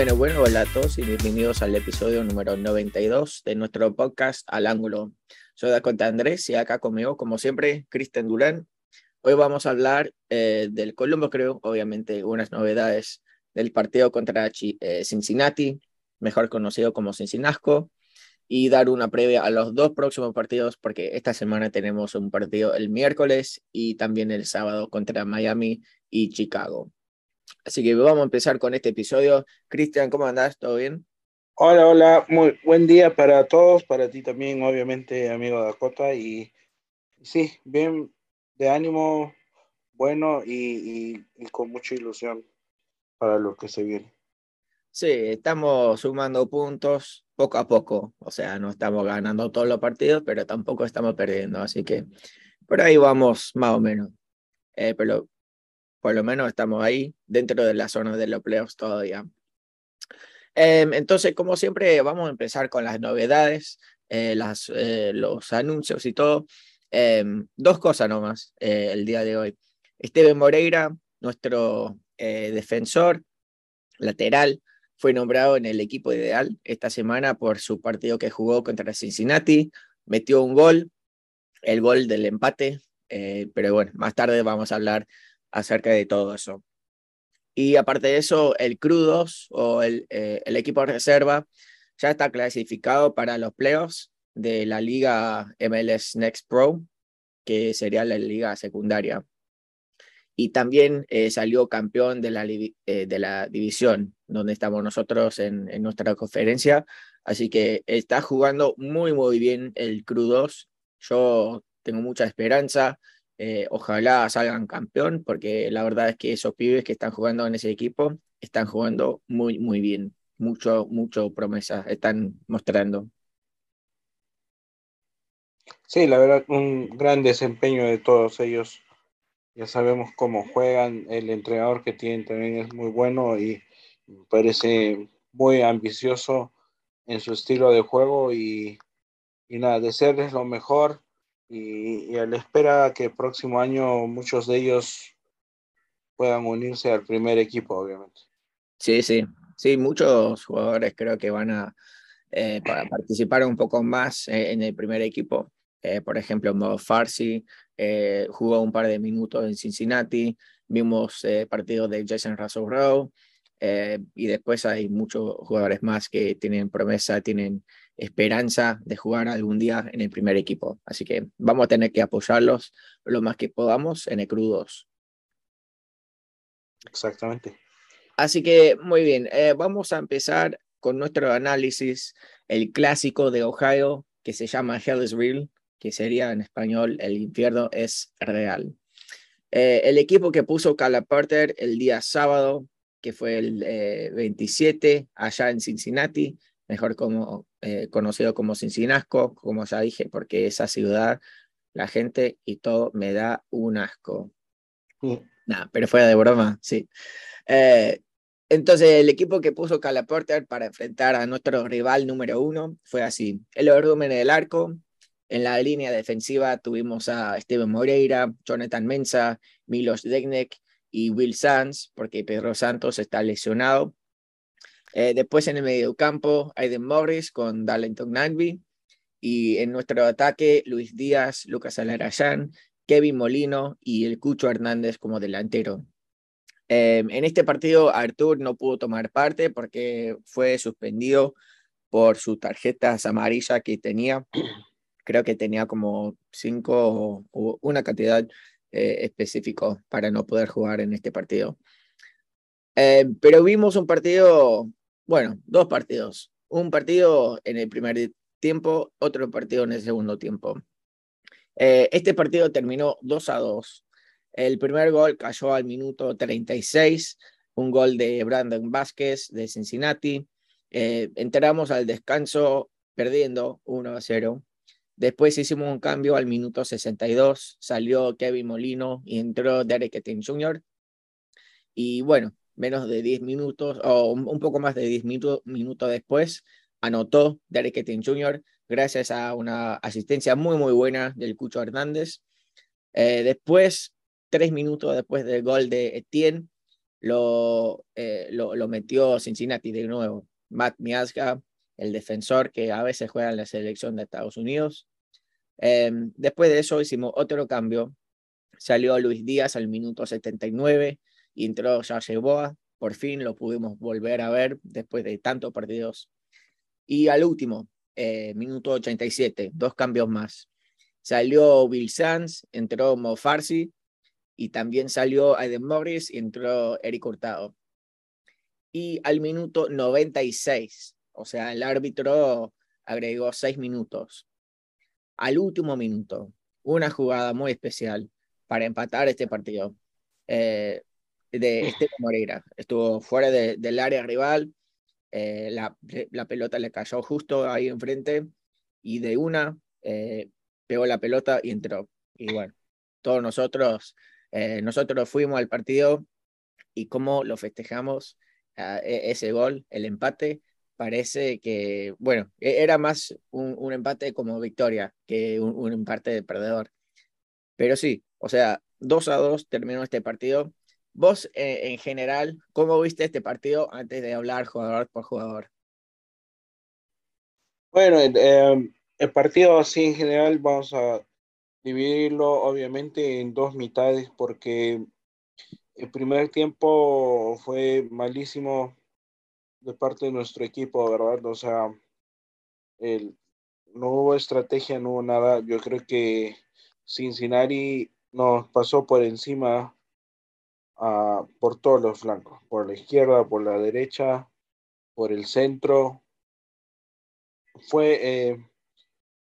Bueno, bueno, hola a todos y bienvenidos al episodio número 92 de nuestro podcast Al Ángulo. Soy Dakota Andrés y acá conmigo, como siempre, Cristian Durán. Hoy vamos a hablar eh, del Colombo, creo, obviamente, unas novedades del partido contra eh, Cincinnati, mejor conocido como Cincinasco, y dar una previa a los dos próximos partidos, porque esta semana tenemos un partido el miércoles y también el sábado contra Miami y Chicago. Así que vamos a empezar con este episodio. Cristian, ¿cómo andás? ¿Todo bien? Hola, hola, muy buen día para todos, para ti también, obviamente, amigo Dakota. Y sí, bien de ánimo, bueno y, y con mucha ilusión para lo que se viene. Sí, estamos sumando puntos poco a poco. O sea, no estamos ganando todos los partidos, pero tampoco estamos perdiendo. Así que por ahí vamos más o menos. Eh, pero por lo menos estamos ahí dentro de la zona de los playoffs todavía. Em, entonces, como siempre, vamos a empezar con las novedades, eh, eh, los anuncios y todo. Em, dos cosas nomás el día de hoy. Esteban Moreira, nuestro defensor lateral, fue nombrado en el equipo ideal esta semana por su partido que jugó contra Cincinnati. Metió un gol, el gol del empate, eh, pero bueno, más tarde vamos a hablar acerca de todo eso. Y aparte de eso, el Crudos o el, eh, el equipo de reserva ya está clasificado para los playoffs de la liga MLS Next Pro, que sería la liga secundaria y también eh, salió campeón de la, eh, de la división donde estamos nosotros en, en, nuestra conferencia. Así que está jugando muy, muy bien el Crudos. Yo tengo mucha esperanza. Eh, ojalá salgan campeón, porque la verdad es que esos pibes que están jugando en ese equipo están jugando muy, muy bien. Mucho, mucho promesa están mostrando. Sí, la verdad, un gran desempeño de todos ellos ya sabemos cómo juegan, el entrenador que tienen también es muy bueno y parece muy ambicioso en su estilo de juego y, y nada, desearles lo mejor y, y a la espera que el próximo año muchos de ellos puedan unirse al primer equipo, obviamente. Sí, sí, sí, muchos jugadores creo que van a eh, participar un poco más eh, en el primer equipo. Eh, por ejemplo, Mo Farsi eh, jugó un par de minutos en Cincinnati, vimos eh, partidos de Jason Russell Rowe, y después hay muchos jugadores más que tienen promesa, tienen esperanza de jugar algún día en el primer equipo. Así que vamos a tener que apoyarlos lo más que podamos en el Crudos. Exactamente. Así que muy bien, vamos a empezar con nuestro análisis, el clásico de Ohio que se llama Hell is Real que sería en español El infierno es real. Eh, el equipo que puso Calaporter el día sábado, que fue el 27, eh, allá en Cincinnati, mejor como, eh, conocido como Cincinasco, como ya dije, porque esa ciudad, la gente y todo me da un asco. Nada, pero fuera de broma, sí. entonces, el equipo que puso Calaporter para enfrentar a nuestro rival número uno fue así. El orden del arco, en la línea defensiva tuvimos a Steven Moreira, Jonathan Mensa, Milos Degnek y Will Sanz, porque Pedro Santos está lesionado. Eh, después en el medio campo, Aiden Morris con Darlington Nagby. Y en nuestro ataque, Luis Díaz, Lucas Alarayán, Kevin Molino y el Cucho Hernández como delantero. Em, en este partido, Artur no pudo tomar parte porque fue suspendido por su tarjeta amarilla que tenía creo que tenía como cinco o, una cantidad eh, específica para no poder jugar en este partido. Eh, pero vimos un partido, bueno, dos partidos. Un partido en el primer tiempo, otro partido en el segundo tiempo. Eh, este partido terminó 2 a 2. El primer gol cayó al minuto 36, un gol de Brandon Vázquez de Cincinnati. entramos al descanso perdiendo 1 a 0. Después hicimos un cambio al minuto 62, salió Kevin Molino y entró Derek Etting Jr. Y bueno, menos de 10 minutos o un poco más de 10 minutos después, anotó Derek Etting Jr. gracias a una asistencia muy, muy buena del Cucho Hernández. Eh, después, tres minutos después del gol de Etienne, lo, eh, lo, lo, metió Cincinnati de nuevo. Matt Miazga, el defensor que a veces juega en la selección de Estados Unidos. Em, después de eso hicimos otro cambio. Salió Luis Díaz al minuto 79 y entró Jorge Boa. Por fin lo pudimos volver a ver después de tantos partidos. Y al último, eh, minuto 87, dos cambios más. Salió Bill Sanz, entró Mo Farsi y también salió Aiden Morris y entró Eric Hurtado. Y al minuto 96, o sea, el árbitro agregó seis minutos. Al último minuto, una jugada muy especial para empatar este partido. Eh, de Esteban Moreira. Estuvo fuera del área rival, eh, la, la, pelota le cayó justo ahí enfrente y de una eh, pegó la pelota y entró. Y bueno, todos nosotros eh, nosotros fuimos al partido y cómo lo festejamos, e, ese gol, el empate, parece que, bueno, e, era más un, un empate como victoria que un, un, empate de perdedor. Pero sí, o sea, 2 a 2 terminó este partido. Vos, eh, en general, ¿cómo viste este partido antes de hablar jugador por jugador? Bueno, eh, el partido así en general vamos a dividirlo obviamente en dos mitades porque el primer tiempo fue malísimo de parte de nuestro equipo, ¿verdad? O sea, el, no hubo estrategia, no hubo nada. Yo creo que Cincinnati nos pasó por encima uh, por todos los flancos, por la izquierda, por la derecha, por el centro. Fue eh,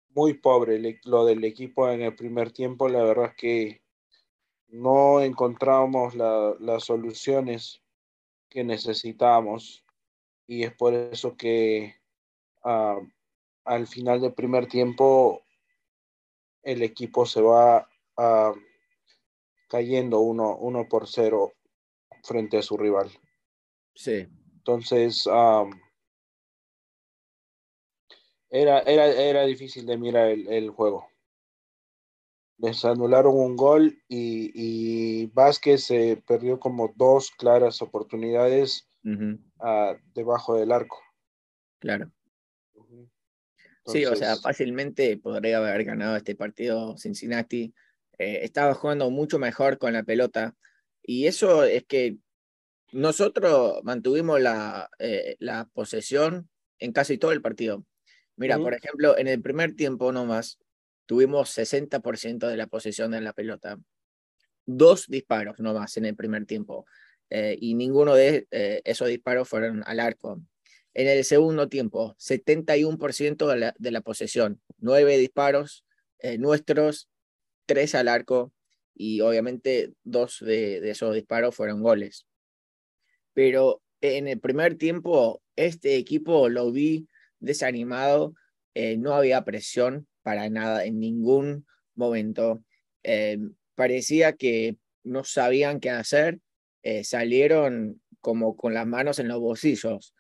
muy pobre lo del equipo en el primer tiempo. La verdad es que no encontramos la, las soluciones que necesitábamos y es por eso que uh, al final del primer tiempo el equipo se va uh, cayendo uno, uno por cero frente a su rival. Sí. Entonces, um, era, era, era difícil de mirar el, el juego. Les anularon un gol y, y Vázquez se perdió como dos claras oportunidades uh -huh. uh, debajo del arco. Claro. Uh -huh. Entonces, sí, o sea, fácilmente podría haber ganado este partido Cincinnati. Eh, estaba jugando mucho mejor con la pelota. Y eso es que nosotros mantuvimos la, eh, la posesión en casi todo el partido. Mira, uh -huh. por ejemplo, en el primer tiempo nomás tuvimos 60% de la posesión de la pelota. Dos disparos nomás en el primer tiempo. Eh, y ninguno de esos disparos fueron al arco. En el segundo tiempo, 71% de la, de la posesión. Nueve disparos nuestros, tres al arco. Y obviamente dos de, esos disparos fueron goles. Pero en el primer tiempo, este equipo lo vi desanimado, eh, no había presión para nada en ningún momento. Eh, parecía que no sabían qué hacer, eh, salieron como con las manos en los bolsillos,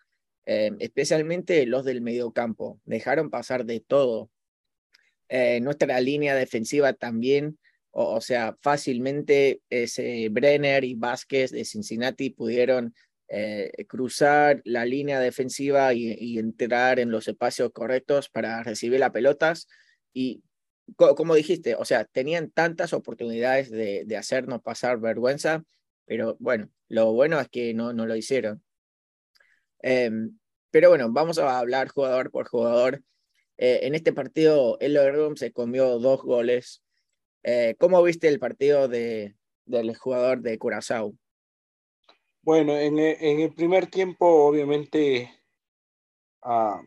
especialmente los del mediocampo, dejaron pasar de todo. Nuestra línea defensiva también, o, sea, fácilmente ese Brenner y Vázquez de Cincinnati pudieron eh, cruzar la línea defensiva y, entrar en los espacios correctos para recibir las pelotas. Y co como dijiste, o sea, tenían tantas oportunidades de, de, hacernos pasar vergüenza, pero bueno, lo bueno es que no, no lo hicieron. Eh, pero bueno, vamos a hablar jugador por jugador. Eh, en este partido, el Room se comió dos goles. Eh, ¿Cómo viste el partido de, del jugador de Curazao? Bueno, en el, primer tiempo, obviamente, uh,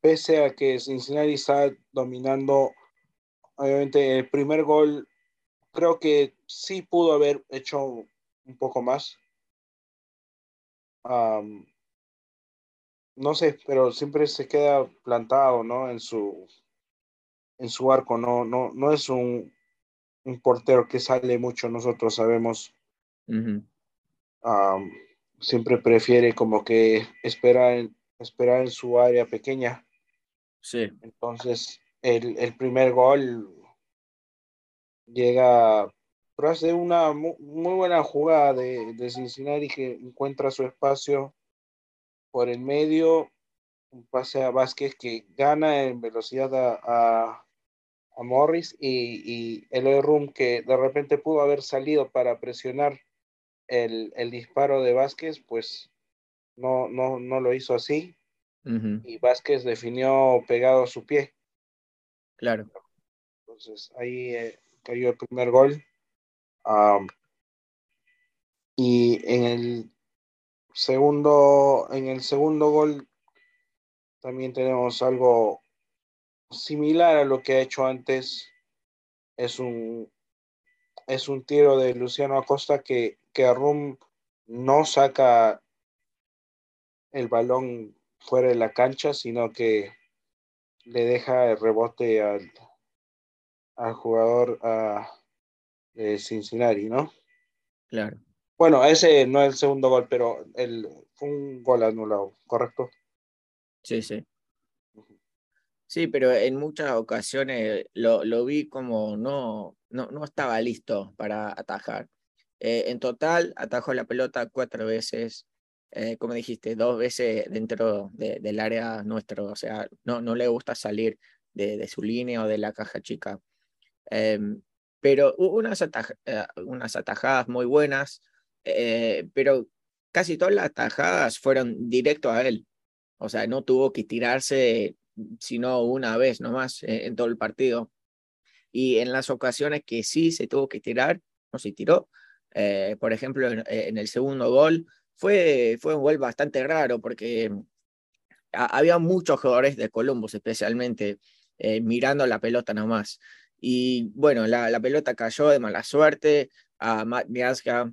pese a que Cincinnati está dominando, obviamente el primer gol, creo que sí pudo haber hecho un poco más. Um, no sé, pero siempre se queda plantado, ¿no? En su, en su arco, no, no, no es un, un portero que sale mucho, nosotros sabemos Uh -huh. um, siempre prefiere como que esperar, esperar en su área pequeña. Sí. Entonces, el, el primer gol llega tras de una muy, buena jugada de, de, Cincinnati que encuentra su espacio por el medio, un pase a Vázquez que gana en velocidad a, a, Morris y, y el Room que de repente pudo haber salido para presionar el, el disparo de Vázquez, pues no, no, no lo hizo así. Y Vázquez definió pegado a su pie. Claro. Entonces ahí eh, cayó el primer gol. y en el segundo, en el segundo gol también tenemos algo similar a lo que ha hecho antes. Es un, es un tiro de Luciano Acosta que, que Rum no saca el balón fuera de la cancha, sino que le deja el rebote al, al jugador de Cincinnati, ¿no? Claro. Bueno, ese no es el segundo gol, pero el, fue un gol anulado, ¿correcto? Sí, sí. Sí, pero en muchas ocasiones lo, lo vi como no, no, no, estaba listo para atajar. Eh, en total atajó la pelota cuatro veces, eh, como dijiste, dos veces dentro del área nuestro, o sea, no, no le gusta salir de, su línea o de la caja chica. Em, pero hubo unas, eh, unas atajadas muy buenas, eh, pero casi todas las atajadas fueron directo a él. O sea, no tuvo que tirarse sino una vez nomás en todo el partido. Y en las ocasiones que sí se tuvo que tirar, no se tiró. por ejemplo, en, el segundo gol, fue, fue un gol bastante raro porque había muchos jugadores de Columbus especialmente eh, mirando la pelota nomás. Y bueno, la, la, pelota cayó de mala suerte a Matt Miazga,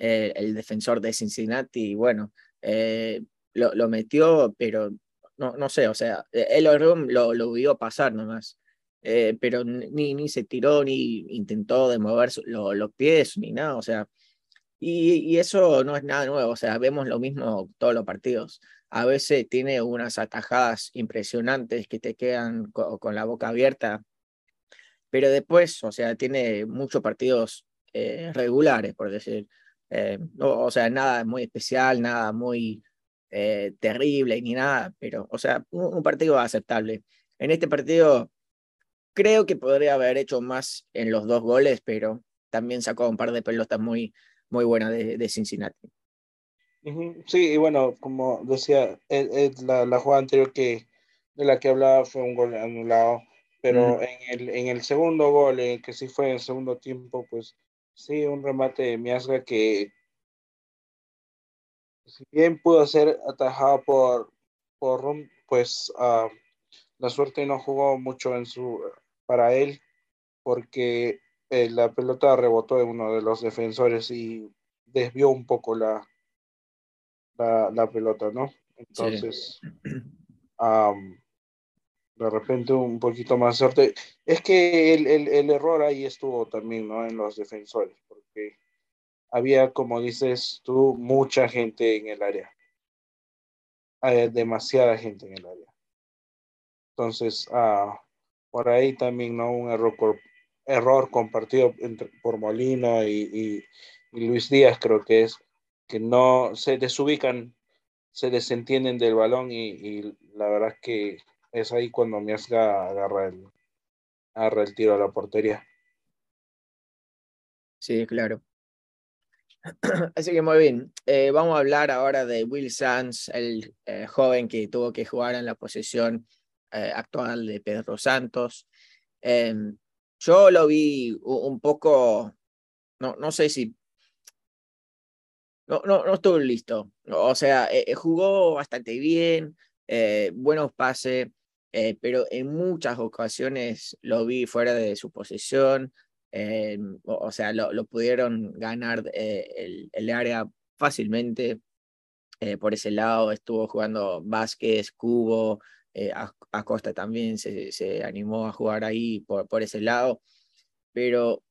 eh, el defensor de Cincinnati, y bueno, eh, lo, lo, metió, pero no, no sé, o sea, el Room lo, lo vio pasar nomás. pero ni, ni se tiró, ni intentó de mover los pies, ni nada, o sea, y, eso no es nada nuevo, o sea, vemos lo mismo todos los partidos. A veces tiene unas atajadas impresionantes que te quedan con, la boca abierta, pero después, o sea, tiene muchos partidos eh, regulares, por decir. Eh, o sea, nada muy especial, nada muy eh, terrible ni nada, pero, o sea, un, un, partido aceptable. En este partido creo que podría haber hecho más en los dos goles, pero también sacó un par de pelotas muy, muy buena de, de Cincinnati. Sí, y bueno, como decía, la, la, jugada anterior que, de la que hablaba fue un gol anulado, pero en, el, en el segundo gol, en que sí fue en el segundo tiempo, pues sí, un remate de Miasga que si bien pudo ser atajado por, por Rum, pues uh, la suerte no jugó mucho en su, para él, porque eh, la pelota rebotó de uno de los defensores y desvió un poco la, la, la pelota, ¿no? Entonces, de repente un poquito más suerte. Es que el, el, el, error ahí estuvo también, ¿no? En los defensores, porque había, como dices tú, mucha gente en el área. Hay demasiada gente en el área. Entonces, ah, por ahí también, ¿no? Un error error compartido entre, por Molina y, y, Luis Díaz, creo que es que no se desubican, se desentienden del balón y, y la verdad es que es ahí cuando Miasga agarra el, agarra el tiro a la portería. Sí, claro. Así que muy bien. Eh, vamos a hablar ahora de Will Sanz, el eh, joven que tuvo que jugar en la posición eh, actual de Pedro Santos. Em, yo lo vi un poco, no, no sé si... No, no, no estuvo listo. O sea, jugó bastante bien, buenos pases, pero en muchas ocasiones lo vi fuera de su posición. o, sea, lo, pudieron ganar el, el, área fácilmente. por ese lado estuvo jugando Vázquez, Cubo, eh, Acosta también se, animó a jugar ahí por, por ese lado, pero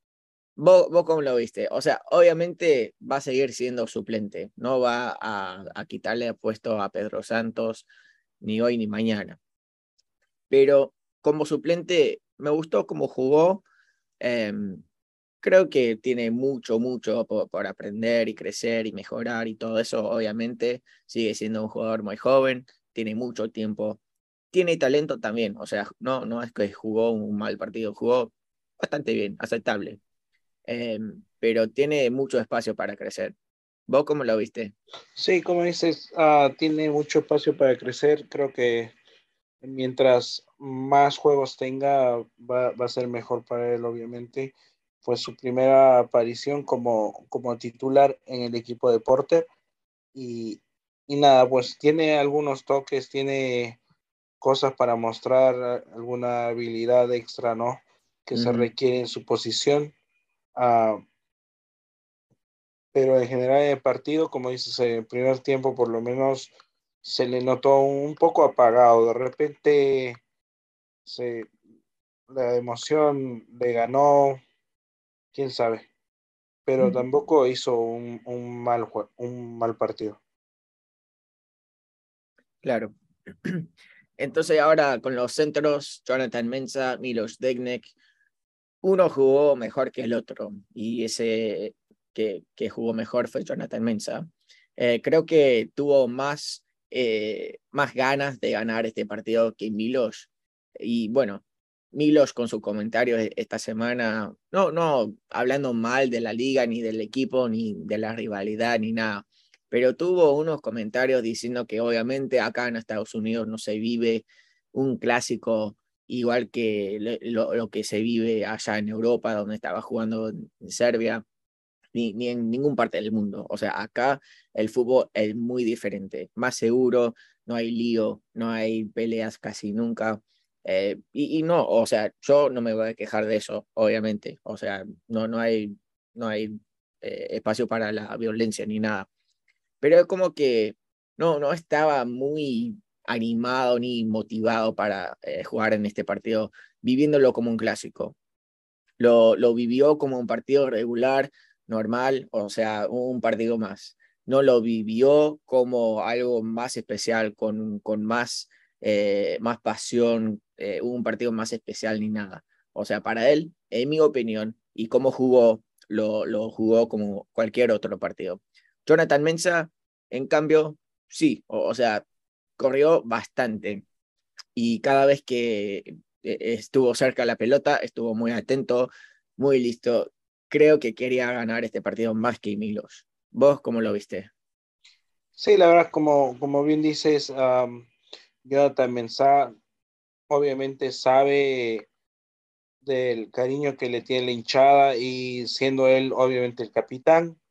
¿vos, ¿vos cómo lo viste? O sea, obviamente va a seguir siendo suplente, no va a, a quitarle puesto a Pedro Santos ni hoy ni mañana, pero como suplente me gustó cómo jugó. Eh, creo que tiene mucho, mucho por, aprender y crecer y mejorar y todo eso, obviamente, sigue siendo un jugador muy joven, tiene mucho tiempo, tiene talento también, o sea, no, no es que jugó un mal partido, jugó bastante bien, aceptable, em, pero tiene mucho espacio para crecer. ¿Vos cómo lo viste? Sí, como dices, ah, tiene mucho espacio para crecer, creo que mientras más juegos tenga, va, va a ser mejor para él, obviamente fue su primera aparición como, como titular en el equipo de Porter. Y, y nada, pues tiene algunos toques, tiene cosas para mostrar, alguna habilidad extra, ¿no? Que se requiere en su posición. Uh, pero en general en el partido, como dices, en el primer tiempo por lo menos se le notó un poco apagado. De repente se, la emoción le ganó, quién sabe. Pero tampoco hizo un, un, mal, un mal partido. Claro. Entonces ahora con los centros, Jonathan Mensa, Milos Degnek, uno jugó mejor que el otro y ese que, que jugó mejor fue Jonathan Mensa. Eh, creo que tuvo más, eh, más ganas de ganar este partido que Milos. Y bueno, Milos con su comentario e-, esta semana, no, no hablando mal de la liga, ni del equipo, ni de la rivalidad, ni nada, pero tuvo unos comentarios diciendo que obviamente acá en Estados Unidos no se vive un clásico igual que lo, que se vive allá en Europa, donde estaba jugando en Serbia, ni, ni en ninguna parte del mundo. O sea, acá el fútbol es muy diferente, más seguro, no hay lío, no hay peleas casi nunca. Eh, y, no, o sea, yo no me voy a quejar de eso, obviamente. O sea, no, no hay, no hay eh, espacio para la violencia ni nada. Pero es como que no, no estaba muy animado ni motivado para eh, jugar en este partido, viviéndolo como un clásico. Lo, lo vivió como un partido regular, normal, o sea, un partido más. No lo vivió como algo más especial, con, con más, más pasión, eh, un partido más especial ni nada. O sea, para él, en mi opinión, y cómo jugó, lo, lo jugó como cualquier otro partido. Jonathan Mensa, en cambio, sí, o, sea, corrió bastante y cada vez que eh, estuvo cerca de la pelota, estuvo muy atento, muy listo. Creo que quería ganar este partido más que Milos. ¿Vos cómo lo viste? Sí, la verdad, como, como bien dices, um, Jonathan Mensah obviamente sabe del cariño que le tiene la hinchada y siendo él obviamente el capitán,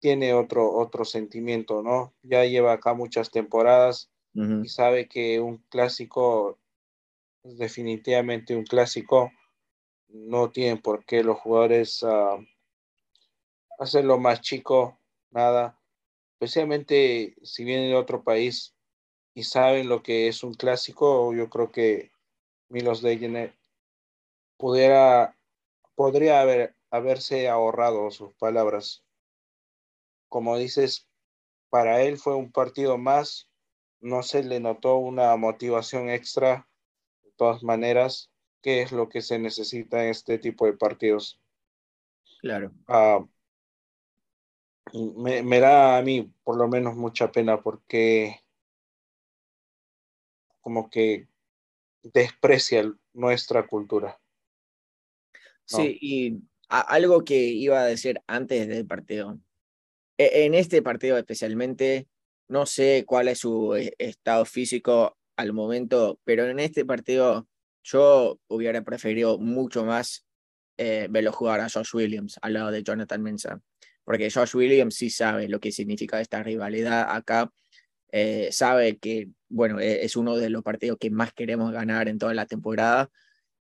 tiene otro, otro sentimiento, ¿no? Ya lleva acá muchas temporadas y sabe que un clásico es definitivamente un clásico. No tienen por qué los jugadores uh, hacerlo más chico, nada. Especialmente si vienen de otro país, y saben lo que es un clásico, yo creo que Milos Degener pudiera, podría haber, haberse ahorrado sus palabras. Como dices, para él fue un partido más, no se le notó una motivación extra, de todas maneras, que es lo que se necesita en este tipo de partidos. Claro. Ah, me, me da a mí por lo menos mucha pena porque como que desprecia nuestra cultura. Sí, y algo que iba a decir antes del partido. E, en este partido especialmente, no sé cuál es su e, estado físico al momento, pero en este partido yo hubiera preferido mucho más eh, verlo jugar a Josh Williams al lado de Jonathan Mensah, porque Josh Williams sí sabe lo que significa esta rivalidad acá eh, sabe que, bueno, e-, es uno de los partidos que más queremos ganar en toda la temporada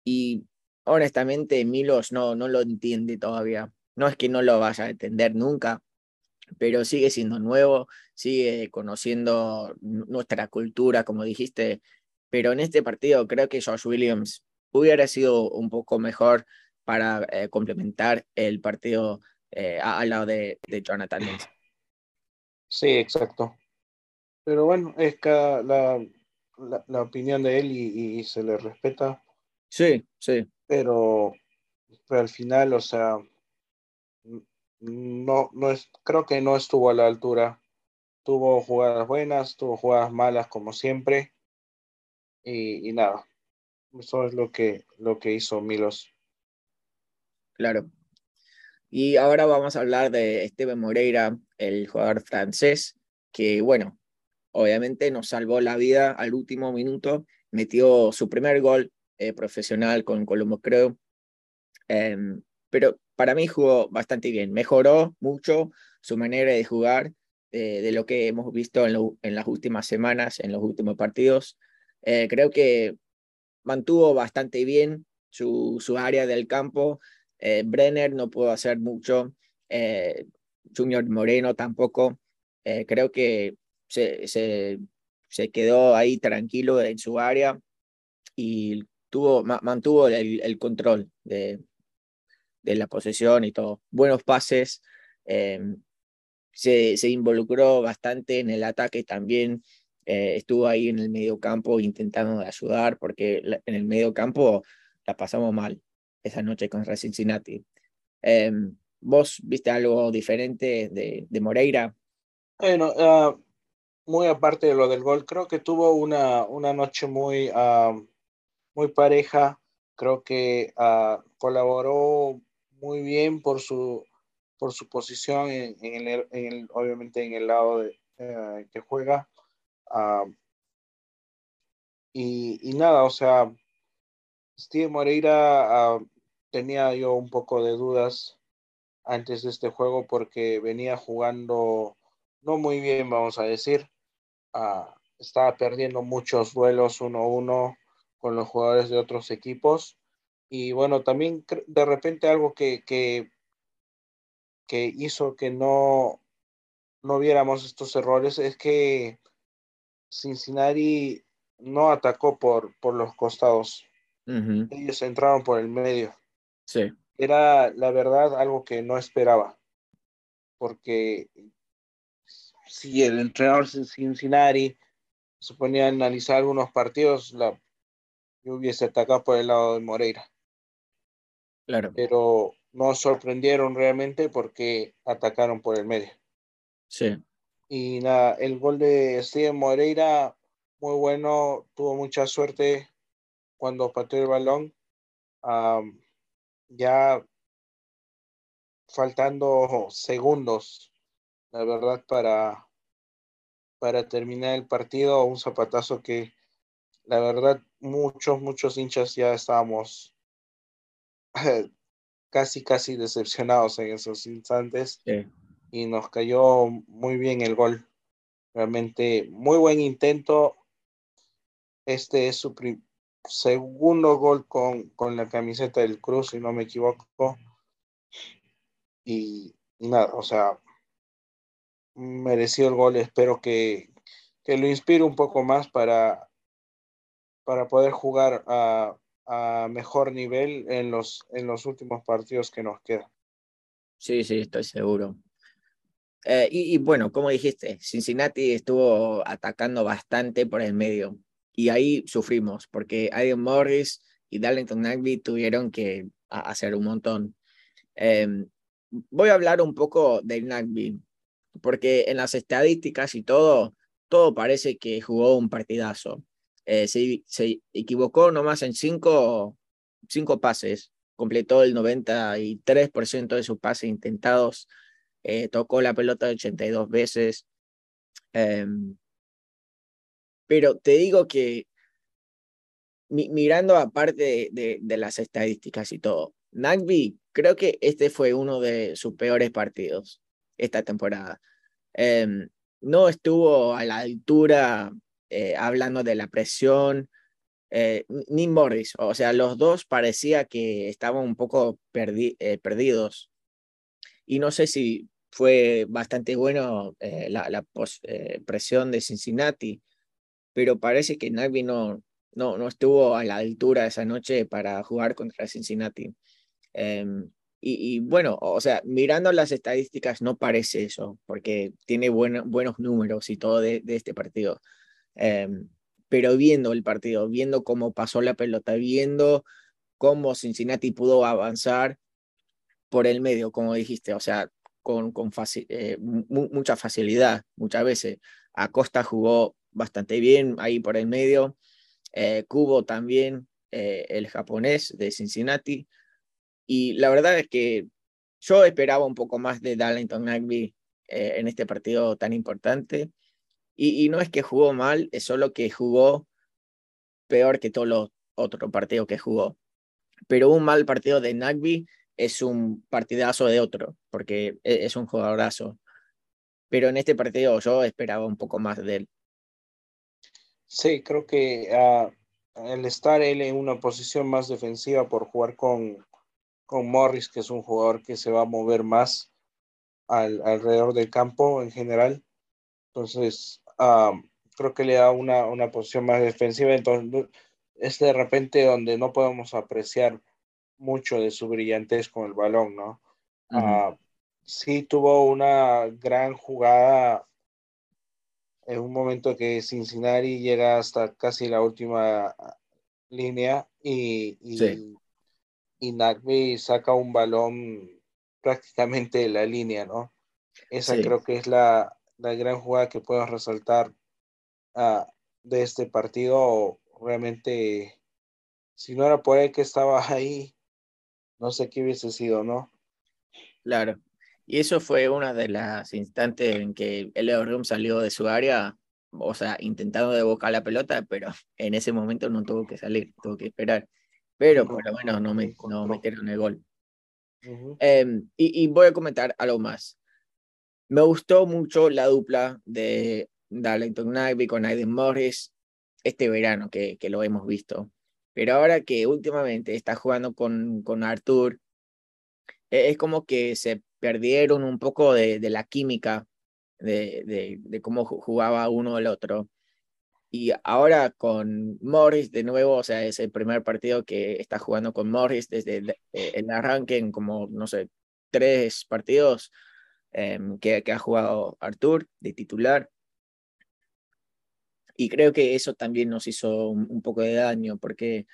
y honestamente Milos no, no lo entiende todavía. No es que no lo vaya a entender nunca, pero sigue siendo nuevo, sigue conociendo nuestra cultura, como dijiste, pero en este partido creo que Josh Williams hubiera sido un poco mejor para eh, complementar el partido eh, al lado de, de Jonathan Sí, exacto. Pero bueno, es cada, la, la, opinión de él y, se le respeta. Sí, sí. Pero, pero al final, o sea, no, no es, creo que no estuvo a la altura. Tuvo jugadas buenas, tuvo jugadas malas como siempre. Y, y nada, eso es lo que, lo que hizo Milos. Claro. Y ahora vamos a hablar de Esteban Moreira, el jugador francés, que bueno, obviamente nos salvó la vida al último minuto, metió su primer gol eh, profesional con Colombo Creo, em, pero para mí jugó bastante bien, mejoró mucho su manera de jugar eh, de lo que hemos visto en, en, las últimas semanas, en los últimos partidos. Eh, creo que mantuvo bastante bien su, su área del campo. Brenner no pudo hacer mucho, Junior Moreno tampoco. creo que se, se, quedó ahí tranquilo en su área y tuvo, mantuvo el, control de, de, la posesión y todo. Buenos pases, eh, se, se, involucró bastante en el ataque también. Eh, estuvo ahí en el medio campo intentando ayudar porque en el medio campo la pasamos mal esa noche contra Cincinnati. Eh, ¿Vos viste algo diferente de, de Moreira? Bueno, uh, muy aparte de lo del gol, creo que tuvo una, una noche muy, uh, muy pareja. Creo que uh, colaboró muy bien por su, por su posición, en, en, el, en el, obviamente en el lado de, uh, que juega. Y, y, nada, o sea, Steve Moreira tenía yo un poco de dudas antes de este juego porque venía jugando no muy bien, vamos a decir. Uh, estaba perdiendo muchos duelos uno a uno con los jugadores de otros equipos. Y bueno, también de repente algo que, que, que hizo que no, no viéramos estos errores es que Cincinnati no atacó por, por los costados. Uh -huh. Ellos entraron por el medio. Sí. Era la verdad algo que no esperaba. Porque si el entrenador de Cincinnati se ponía a analizar algunos partidos, la, yo hubiese atacado por el lado de Moreira. Claro. Pero nos sorprendieron realmente porque atacaron por el medio. Sí. Y nada, el gol de Steven Moreira, muy bueno, tuvo mucha suerte cuando pateó el balón. Um, ya faltando segundos la verdad, para, para terminar el partido, un zapatazo que la verdad muchos, muchos hinchas ya estábamos casi, casi decepcionados en esos instantes sí. Y nos cayó muy bien el gol. Realmente muy buen intento. Este es su segundo gol con, con la camiseta del Cruz, si no me equivoco. Y, nada, o sea, mereció el gol. Espero que, que lo inspire un poco más para, para poder jugar a, a, mejor nivel en los, en los últimos partidos que nos quedan. Sí, sí, estoy seguro. Eh, y, bueno, como dijiste, Cincinnati estuvo atacando bastante por el medio y ahí sufrimos porque Aiden Morris y Darlington Nagby tuvieron que hacer un montón. Eh, voy a hablar un poco de Nagby porque en las estadísticas y todo, todo parece que jugó un partidazo. Eh, se, se, equivocó nomás en cinco, cinco pases, completó el 93% de sus pases intentados, eh, tocó la pelota 82 veces. Eh, pero te digo que mi, mirando aparte de, de, las estadísticas y todo, Nagby creo que este fue uno de sus peores partidos esta temporada. Eh, no estuvo a la altura eh, hablando de la presión, eh, ni Morris, o sea, los dos parecía que estaban un poco perdi perdidos. Y no sé si fue bastante bueno eh, la, la presión de Cincinnati, pero parece que Nagby no, no, no estuvo a la altura esa noche para jugar contra Cincinnati. Um, y, bueno, o sea, mirando las estadísticas no parece eso, porque tiene buen, buenos números y todo de, de este partido. Eh, pero viendo el partido, viendo cómo pasó la pelota, viendo cómo Cincinnati pudo avanzar por el medio, como dijiste, o sea, con, eh, mucha facilidad muchas veces. Acosta jugó bastante bien ahí por el medio. Eh, Kubo también, eh, el japonés de Cincinnati. Y la verdad es que yo esperaba un poco más de Darlington Nagby eh, en este partido tan importante. Y, y, no es que jugó mal, es solo que jugó peor que todos los otros partidos que jugó. Pero un mal partido de Nagby es un partidazo de otro, porque e, es un jugadorazo. Pero en este partido yo esperaba un poco más de él. Sí, creo que uh, el estar él en una posición más defensiva por jugar con, con Morris, que es un jugador que se va a mover más al, alrededor del campo en general. Entonces, uh, creo que le da una, una posición más defensiva. Entonces, es de repente donde no podemos apreciar mucho de su brillantez con el balón, ¿no? Uh, sí tuvo una gran jugada en un momento que Cincinnati llega hasta casi la última línea y, y, y saca un balón prácticamente de la línea, ¿no? Esa creo que es la, la, gran jugada que puedo resaltar uh, de este partido. Realmente, si no era por él que estaba ahí, no sé qué hubiese sido, ¿no? Claro. Y eso fue una de las instantes en que el Room salió de su área, o sea, intentando devocar la pelota, pero en ese momento no tuvo que salir, tuvo que esperar. Pero por lo menos no, me, no metieron el gol. Em, y, y, voy a comentar algo más. Me gustó mucho la dupla de Darlington Nagby con Aiden Morris este verano que, que lo hemos visto. Pero ahora que últimamente está jugando con, con Arthur, e, es como que se perdieron un poco de, de la química de, de, cómo jugaba uno el otro. Y ahora con Morris de nuevo, o sea, es el primer partido que está jugando con Morris desde el, eh, arranque en como, no sé, tres partidos em, que, que, ha jugado Artur de titular. Y creo que eso también nos hizo un, poco de daño, porque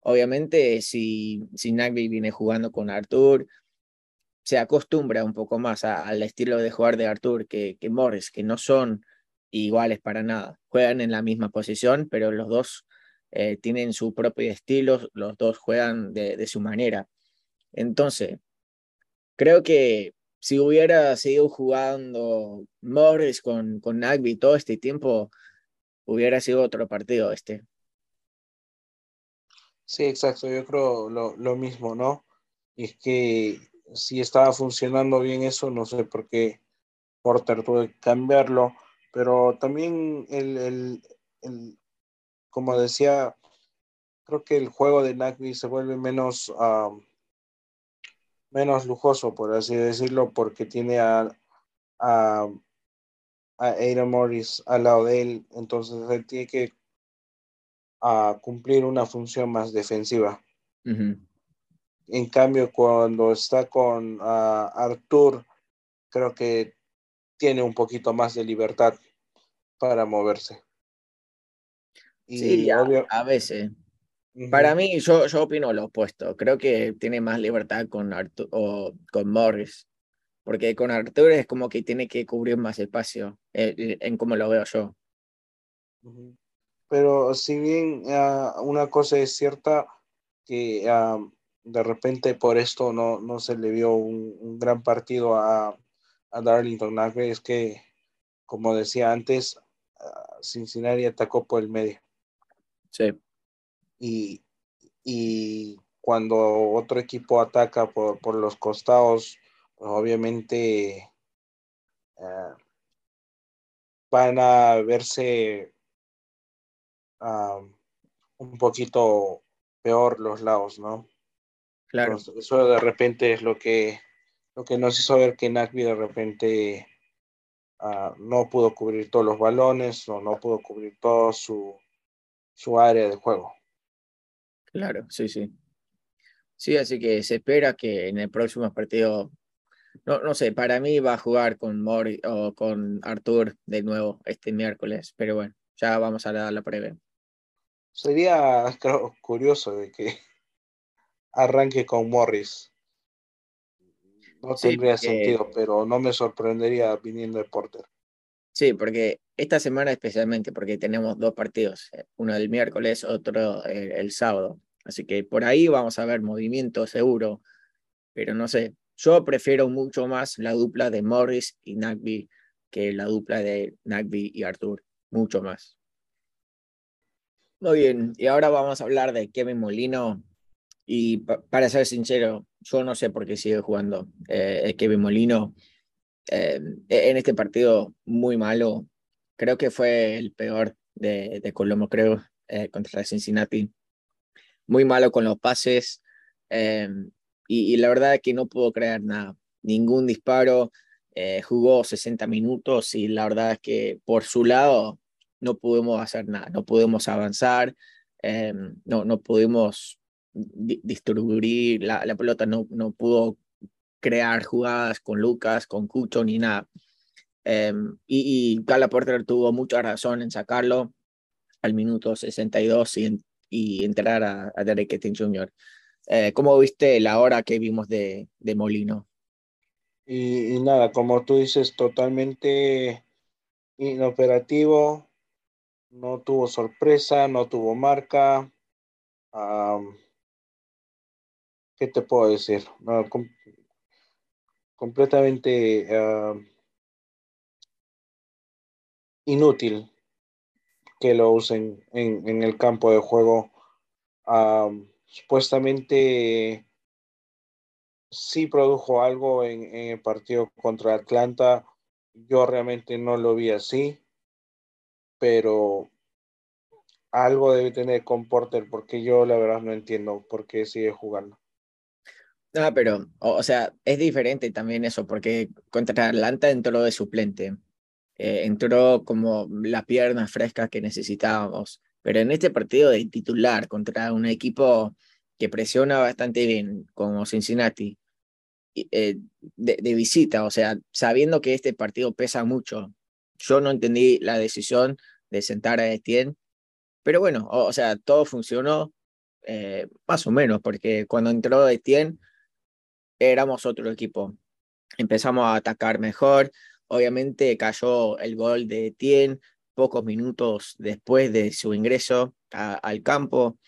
obviamente si, si Nagby viene jugando con Artur, se acostumbra un poco más al estilo de jugar de Artur que, que Morris, que no son iguales para nada. Juegan en la misma posición, pero los dos eh, tienen su propio estilo, los dos juegan de, de, su manera. Entonces, creo que si hubiera seguido jugando Morris con, con Nagby todo este tiempo, hubiera sido otro partido este. Sí, exacto, yo creo lo, lo mismo, ¿no? Es que si estaba funcionando bien eso, no sé por qué Porter tuvo que cambiarlo, pero también el, el, el como decía, creo que el juego de Nagby se vuelve menos, menos lujoso, por así decirlo, porque tiene a, a Ada Morris al lado de él, entonces él tiene que cumplir una función más defensiva. Uh -huh. En cambio, cuando está con uh, Artur, creo que tiene un poquito más de libertad para moverse. Y sí, a, obvio... a veces. Uh -huh. Para mí, yo, yo opino lo opuesto. Creo que tiene más libertad con Artur o con Morris. Porque con Artur es como que tiene que cubrir más espacio, en, eh, en como lo veo yo. Pero si bien uh, una cosa es cierta, que uh, de repente por esto no, no se le vio un, un gran partido a, a Darlington Nagbe, es que, como decía antes, uh, Cincinnati atacó por el medio. Sí. Y, y cuando otro equipo ataca por, por los costados, obviamente uh, van a verse uh, un poquito peor los lados, ¿no? Claro. Entonces, eso de repente es lo que, lo que nos hizo ver que Nagby de repente uh, no pudo cubrir todos los balones o no pudo cubrir todo su, su área de juego. Claro, sí, sí. Sí, así que se espera que en el próximo partido, no, no sé, para mí va a jugar con Mori o con Artur de nuevo este miércoles, pero bueno, ya vamos a dar la previa. Sería creo, curioso de que arranque con Morris. no tendría sentido, pero no me sorprendería viniendo de Porter. Sí, porque esta semana especialmente, porque tenemos dos partidos, eh, uno el miércoles, otro eh, el, sábado. Así que por ahí vamos a ver movimiento seguro, pero no sé, yo prefiero mucho más la dupla de Morris y Nagby que la dupla de Nagby y Arthur, mucho más. Muy bien, y ahora vamos a hablar de Kevin Molino. Y para ser sincero, yo no sé por qué sigue jugando eh, Kevin Molino eh, en este partido muy malo. Creo que fue el peor de, de Colombo, creo, eh, contra Cincinnati. Muy malo con los pases. Eh, y, la verdad es que no puedo creer nada. Ningún disparo. jugó 60 minutos y la verdad es que por su lado no pudimos hacer nada. No pudimos avanzar. no, no pudimos distribuir la, la pelota, no, no pudo crear jugadas con Lucas, con Cucho, ni nada. Em, y, y Carla Porter tuvo mucha razón en sacarlo al minuto 62 y, y entrar a, a Derek Jr. Eh, ¿Cómo viste la hora que vimos de, de Molino? Y, nada, como tú dices, totalmente inoperativo, no tuvo sorpresa, no tuvo marca. ¿Qué te puedo decir? Completamente inútil que lo usen en, el campo de juego. Supuestamente sí produjo algo en, el partido contra Atlanta. Yo realmente no lo vi así, pero algo debe tener con Porter porque yo la verdad no entiendo por qué sigue jugando. No, pero, o, sea, es diferente también eso, porque contra Atlanta entró de suplente. Eh, entró como la pierna fresca que necesitábamos. Pero en este partido de titular contra un equipo que presiona bastante bien, como Cincinnati, eh, de, visita, o sea, sabiendo que este partido pesa mucho, yo no entendí la decisión de sentar a Etienne, pero bueno, o, sea, todo funcionó eh, más o menos, porque cuando entró Etienne éramos otro equipo. Empezamos a atacar mejor. Obviamente cayó el gol de Etienne pocos minutos después de su ingreso al campo.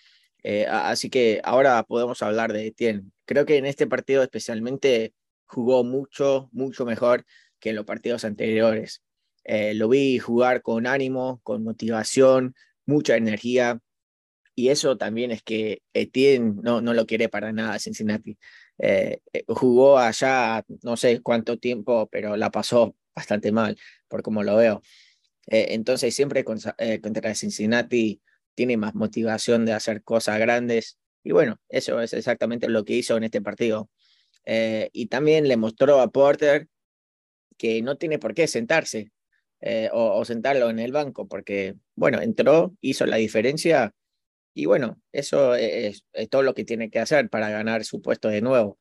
Eh, así que ahora podemos hablar de Etienne. Creo que en este partido especialmente jugó mucho, mucho mejor que en los partidos anteriores. Eh, lo vi jugar con ánimo, con motivación, mucha energía. Y eso también es que Etienne no, no lo quiere para nada Cincinnati. Eh, eh, jugó allá no sé cuánto tiempo, pero la pasó bastante mal, por como lo veo. Eh, entonces siempre contra Cincinnati tiene más motivación de hacer cosas grandes. Y bueno, eso es exactamente lo que hizo en este partido. y también le mostró a Porter que no tiene por qué sentarse o, sentarlo en el banco, porque, bueno, entró, hizo la diferencia y bueno, eso es, todo lo que tiene que hacer para ganar su puesto de nuevo.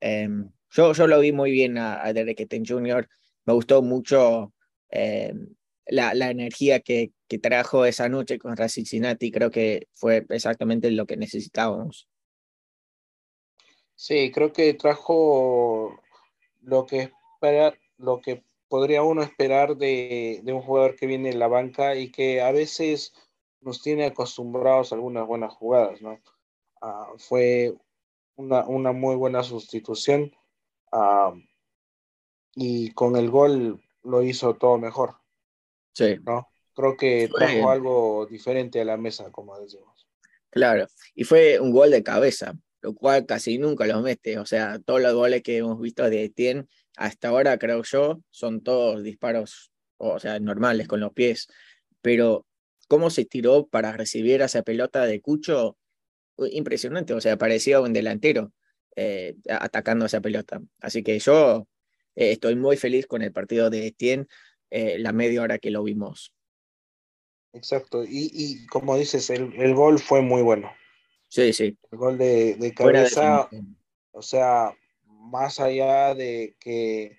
Em, yo, yo lo vi muy bien a, Derek Etten Jr. Me gustó mucho em, la, la, energía que, que trajo esa noche contra Cincinnati. Creo que fue exactamente lo que necesitábamos. Sí, creo que trajo lo que espera, lo que podría uno esperar de, de un jugador que viene en la banca y que a veces nos tiene acostumbrados a algunas buenas jugadas, ¿no? Ah, fue una, una, muy buena sustitución ah, y con el gol lo hizo todo mejor. Sí. ¿no? Creo que trajo algo diferente a la mesa, como decimos. Claro, y fue un gol de cabeza, lo cual casi nunca lo mete. O sea, todos los goles que hemos visto de Etienne hasta ahora, creo yo, son todos disparos, o sea, normales con los pies. Pero cómo se tiró para recibir esa pelota de Cucho, impresionante, o sea, parecía un delantero eh, atacando esa pelota. Así que yo eh, estoy muy feliz con el partido de Etienne, eh, la media hora que lo vimos. Exacto, y, como dices, el, gol fue muy bueno. Sí, sí. El gol de, de cabeza, o sea, más allá de que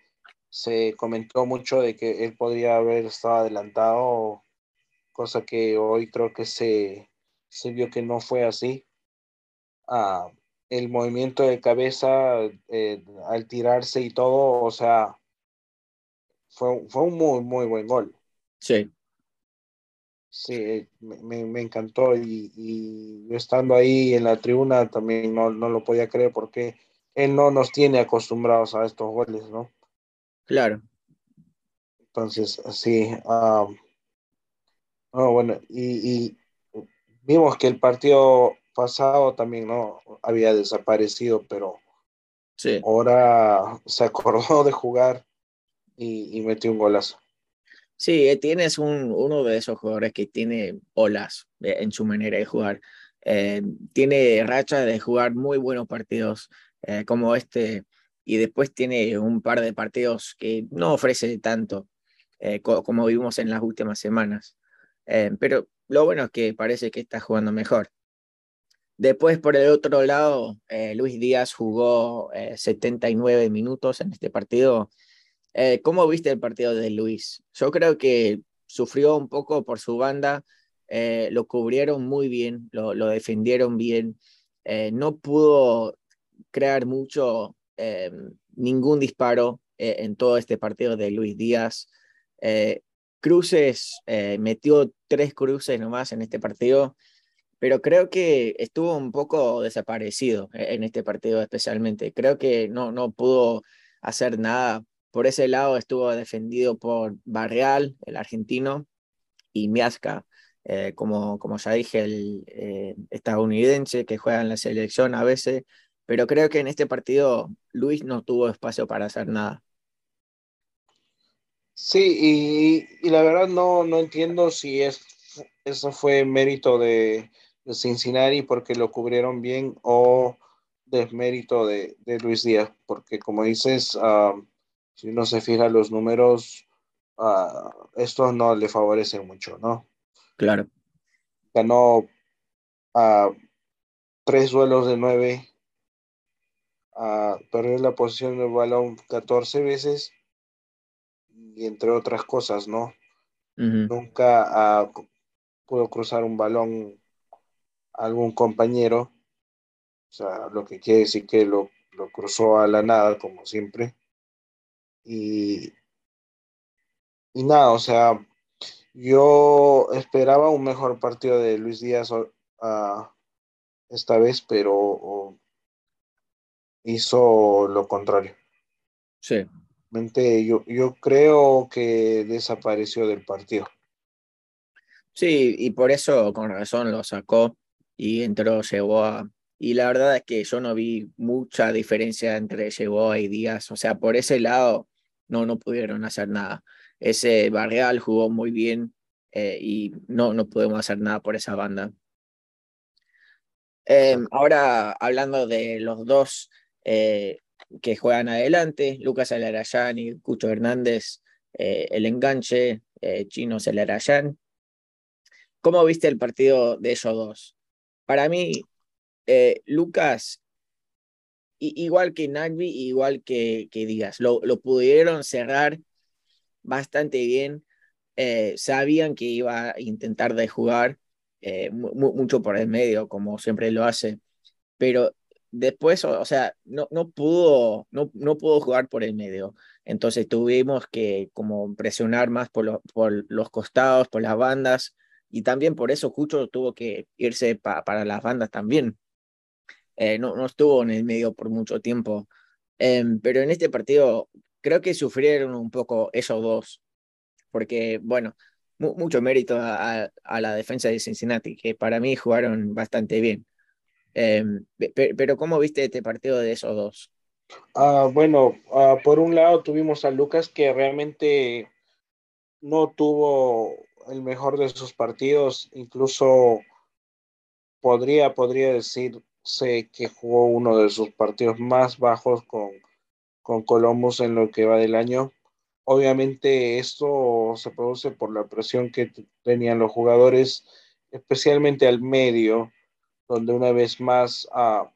se comentó mucho de que él podría haber estado adelantado cosa que hoy creo que se, se vio que no fue así. Ah, el movimiento de cabeza eh, al tirarse y todo, o sea, fue, fue un muy, muy buen gol. Sí. Sí, me, me encantó y, y, estando ahí en la tribuna también no, no lo podía creer porque él no nos tiene acostumbrados a estos goles, ¿no? Claro. Entonces, sí. Um, bueno, y, y, vimos que el partido pasado también no había desaparecido, pero sí. ahora se acordó de jugar y, y metió un golazo. Sí, eh, tienes un, uno de esos jugadores que tiene olas eh, en su manera de jugar. Eh, tiene racha de jugar muy buenos partidos como este y después tiene un par de partidos que no ofrece tanto co como vimos en las últimas semanas. Pero lo bueno es que parece que está jugando mejor. Después, por el otro lado, Luis Díaz jugó 79 minutos en este partido eh, ¿Cómo viste el partido de Luis? Yo creo que sufrió un poco por su banda, eh, lo cubrieron muy bien, lo, defendieron bien, eh, no pudo crear mucho, ningún disparo en todo este partido de Luis Díaz. Cruces, metió tres cruces nomás en este partido, pero creo que estuvo un poco desaparecido en este partido especialmente. Creo que no, no pudo hacer nada por ese lado estuvo defendido por Barreal, el argentino, y Miazca, eh, como, como ya dije, el eh, estadounidense que juega en la selección a veces, pero creo que en este partido Luis no tuvo espacio para hacer nada. Sí, y, la verdad no, no entiendo si es, eso fue mérito de, Cincinnati porque lo cubrieron bien o desmérito de, de Luis Díaz, porque como dices, si uno se fija los números, uh, esto no le favorece mucho, ¿no? Claro. Ganó uh, tres duelos de nueve, uh, perdió la posición del balón 14 veces, y entre otras cosas, ¿no? -huh. Nunca pudo cruzar un balón a algún compañero, o sea, lo que quiere decir que lo, lo cruzó a la nada, como siempre. Y, y nada, o sea, yo esperaba un mejor partido de Luis Díaz uh, esta vez, pero uh, hizo lo contrario. Sí. Yo, yo creo que desapareció del partido. Sí, y por eso con razón lo sacó y entró, llegó a... Y la verdad es que yo no vi mucha diferencia entre Llevó y Díaz. O sea, por ese lado no, no pudieron hacer nada. Ese Barreal jugó muy bien eh, y no, no podemos hacer nada por esa banda. Eh, ahora, hablando de los dos eh, que juegan adelante, Lucas Alarayán y Cucho Hernández, el enganche, Chino Alarayán. ¿Cómo viste el partido de ellos dos? Para mí, Lucas igual que Nagby, igual que, que Díaz, lo, lo, pudieron cerrar bastante bien. Eh, sabían que iba a intentar de jugar eh, mucho por el medio, como siempre lo hace, pero después, o, o sea, no, no, pudo, no, no pudo jugar por el medio. Entonces tuvimos que como presionar más por, lo, por los costados, por las bandas, y también por eso Cucho tuvo que irse pa, para las bandas también eh, no, no, estuvo en el medio por mucho tiempo. Eh, pero en este partido creo que sufrieron un poco esos dos, porque, bueno, mu mucho mérito a, la defensa de Cincinnati, que para mí jugaron bastante bien. Eh, pero, ¿cómo viste este partido de esos dos? Uh, bueno, uh, por un lado tuvimos a Lucas que realmente no tuvo el mejor de sus partidos, incluso podría, podría decir sé que jugó uno de sus partidos más bajos con, con Columbus en lo que va del año. Obviamente esto se produce por la presión que tenían los jugadores, especialmente al medio, donde una vez más a uh,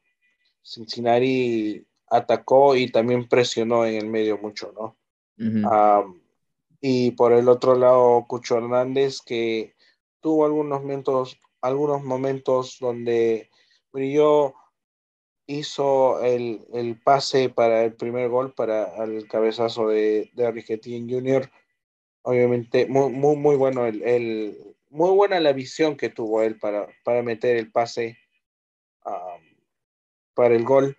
Cincinnati atacó y también presionó en el medio mucho, ¿no? Uh -huh. um, y por el otro lado, Cucho Hernández, que tuvo algunos momentos, algunos momentos donde brilló hizo el, el, pase para el primer gol, para el cabezazo de, de Riquetín Jr. Obviamente, muy, muy, muy bueno el, el, muy buena la visión que tuvo él para, para meter el pase um, para el gol,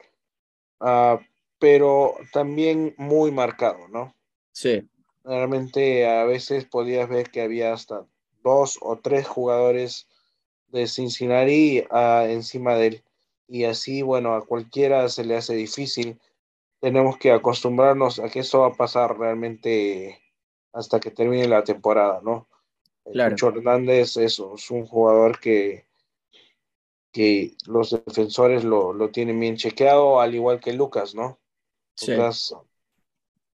uh, pero también muy marcado, ¿no? Sí. Realmente a veces podías ver que había hasta dos o tres jugadores de Cincinnati uh, encima de él y así, bueno, a cualquiera se le hace difícil. Tenemos que acostumbrarnos a que eso va a pasar realmente hasta que termine la temporada, ¿no? Claro. Lucho Hernández es, es, un jugador que, que los defensores lo, lo, tienen bien chequeado, al igual que Lucas, ¿no? Sí. Lucas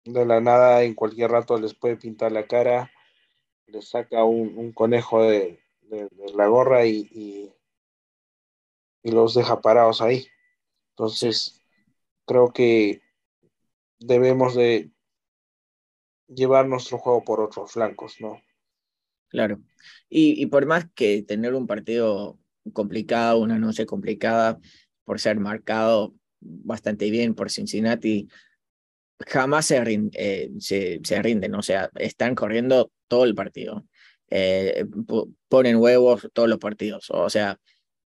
de la nada en cualquier rato les puede pintar la cara, le saca un, un conejo de, de, la gorra y, y los deja parados ahí. Entonces, creo que debemos de llevar nuestro juego por otros flancos, ¿no? Claro. Y, y, por más que tener un partido complicado, una noche complicada, por ser marcado bastante bien por Cincinnati, jamás se, rind, eh, se, se, rinden, o sea, están corriendo todo el partido. Eh, ponen huevos todos los partidos, o sea,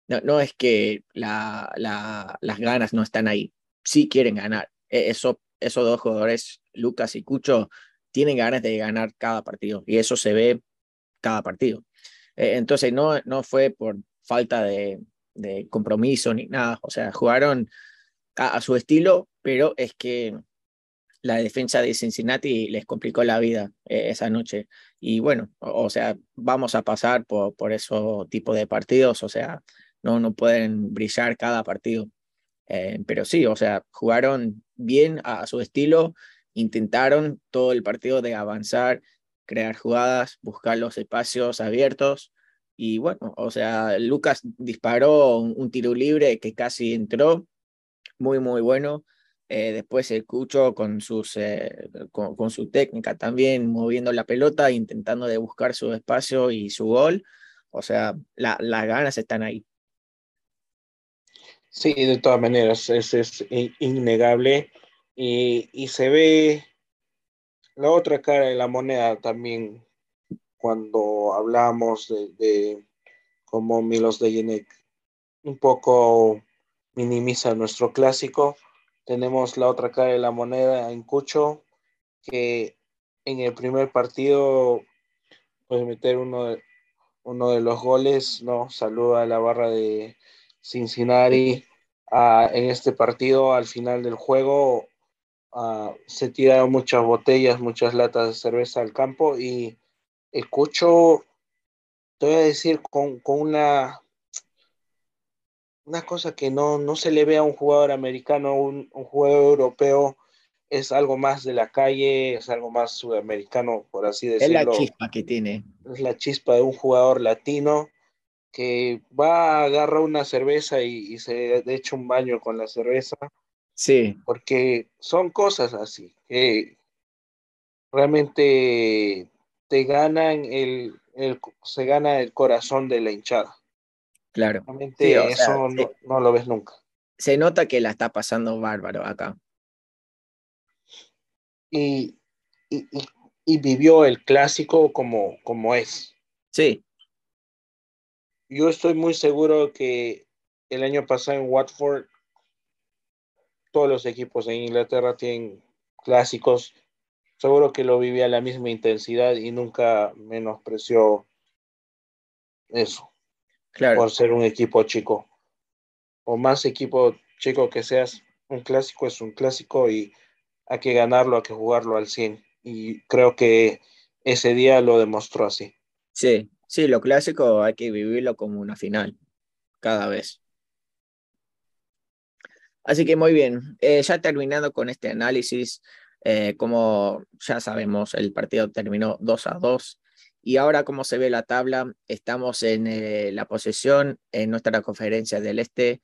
no, es que la, la, las ganas no están ahí, sí quieren ganar. E, eso, esos dos jugadores, Lucas y Cucho, tienen ganas de ganar cada partido y eso se ve cada partido. E, entonces no, no fue por falta de, compromiso ni nada, o sea, jugaron a, a, su estilo, pero es que la defensa de Cincinnati les complicó la vida eh, esa noche. Y bueno, o, sea, vamos a pasar por, por esos tipos de partidos, o sea, no, no pueden brillar cada partido. Eh, pero sí, o sea, jugaron bien a, su estilo, intentaron todo el partido de avanzar, crear jugadas, buscar los espacios abiertos. Y bueno, o sea, Lucas disparó un tiro libre que casi entró, muy, muy bueno. Eh, después el Cucho con, sus, eh, con, con, su técnica también, moviendo la pelota, intentando de buscar su espacio y su gol. O sea, la, las ganas están ahí. Sí, de todas maneras, es, es innegable y, y, se ve la otra cara de la moneda también cuando hablamos de, de cómo Milos de Yenek un poco minimiza nuestro clásico. Tenemos la otra cara de la moneda en Cucho, que en el primer partido puede meter uno de, uno de los goles, ¿no? Saluda a la barra de Cincinnati en este partido al final del juego se tiraron muchas botellas, muchas latas de cerveza al campo y escucho, te voy a decir, con, con una, una cosa que no, no se le ve a un jugador americano, un, un jugador europeo, es algo más de la calle, es algo más sudamericano, por así decirlo. Es la chispa que tiene. Es la chispa de un jugador latino que va a agarrar una cerveza y, y, se echa un baño con la cerveza. Sí. Porque son cosas así, que realmente te ganan el, el se gana el corazón de la hinchada. Claro. Realmente sí, eso sea, no, lo ves nunca. Se nota que la está pasando bárbaro acá. Y, y, y, y vivió el clásico como, como es. Sí, yo estoy muy seguro que el año pasado en Watford todos los equipos en Inglaterra tienen clásicos. Seguro que lo vivía a la misma intensidad y nunca menospreció eso. Claro. Por ser un equipo chico. O más equipo chico que seas, un clásico es un clásico y hay que ganarlo, hay que jugarlo al 100. Y creo que ese día lo demostró así. Sí, Sí, lo clásico hay que vivirlo como una final, cada vez. Así que muy bien, eh, ya terminando con este análisis, eh, como ya sabemos, el partido terminó 2 a 2 y ahora como se ve la tabla, estamos en eh, la posesión en nuestra conferencia del Este,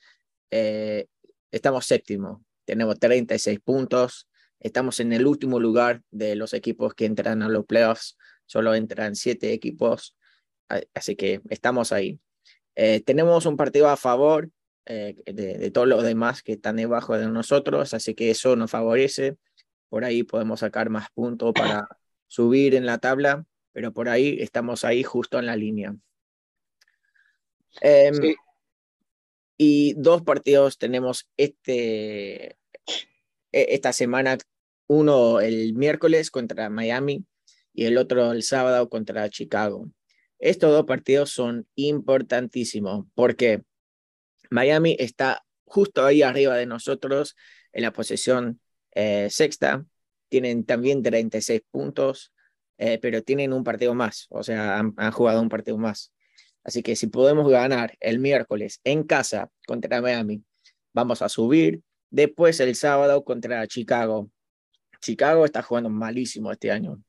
eh, estamos séptimo, tenemos 36 puntos, estamos en el último lugar de los equipos que entran a los playoffs, solo entran 7 equipos Así que estamos ahí. Eh, tenemos un partido a favor eh, de, todos los demás que están debajo de nosotros, así que eso nos favorece. Por ahí podemos sacar más puntos para subir en la tabla, pero por ahí estamos ahí justo en la línea. Em, y dos partidos tenemos este, e, esta semana, uno el miércoles contra Miami y el otro el sábado contra Chicago. Estos dos partidos son importantísimos porque Miami está justo ahí arriba de nosotros en la posición eh, sexta. Tienen también 36 puntos, eh, pero tienen un partido más, o sea, han, jugado un partido más. Así que si podemos ganar el miércoles en casa contra Miami, vamos a subir. Después el sábado contra Chicago. Chicago está jugando malísimo este año.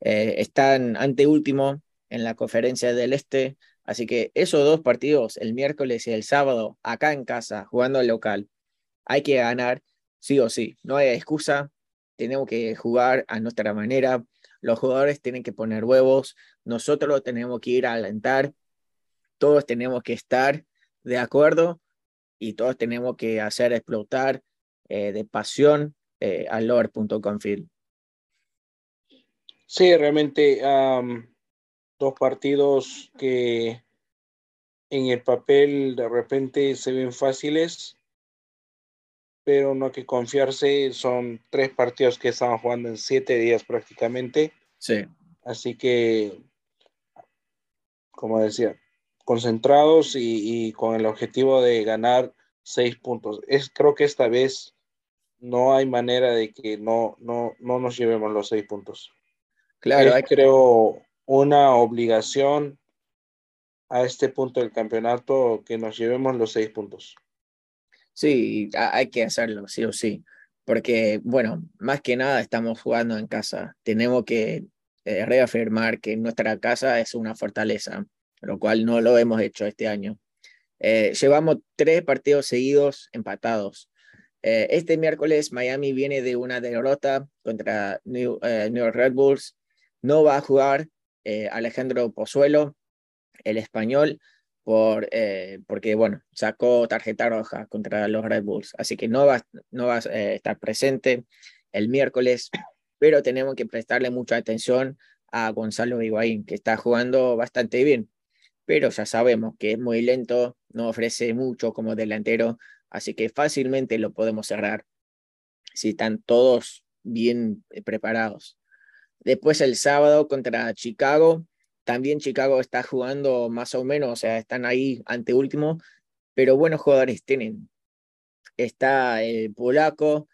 Eh, están anteúltimo en la conferencia del Este. Así que esos dos partidos, el miércoles y el sábado, acá en casa, jugando al local, hay que ganar sí o sí. No hay excusa. Tenemos que jugar a nuestra manera. Los jugadores tienen que poner huevos. Nosotros tenemos que ir a alentar todos tenemos que estar de acuerdo y todos tenemos que hacer explotar eh, de pasión eh, al Lower.com Sí, realmente dos partidos que en el papel de repente se ven fáciles, pero no hay que confiarse. Son tres partidos que estaban jugando en siete días prácticamente. Sí. Así que, como decía, concentrados y, con el objetivo de ganar seis puntos. Es, creo que esta vez no hay manera de que no, no, no nos llevemos los seis puntos. Claro, hay creo una obligación a este punto del campeonato que nos llevemos los seis puntos. Sí, hay que hacerlo, sí o sí, porque, bueno, más que nada estamos jugando en casa. Tenemos que eh, reafirmar que nuestra casa es una fortaleza lo cual no lo hemos hecho este año. Eh, llevamos tres partidos seguidos empatados. Eh, este miércoles Miami viene de una derrota contra New, York Red Bulls. No va a jugar Alejandro Pozuelo, el español, por, porque bueno, sacó tarjeta roja contra los Red Bulls. Así que no va, no va a estar presente el miércoles, pero tenemos que prestarle mucha atención a Gonzalo Higuaín, que está jugando bastante bien pero ya sabemos que es muy lento, no ofrece mucho como delantero, así que fácilmente lo podemos cerrar si están todos bien eh, preparados. Después el sábado contra Chicago, también Chicago está jugando más o menos, o sea, están ahí ante último, pero buenos jugadores tienen. Está el polaco,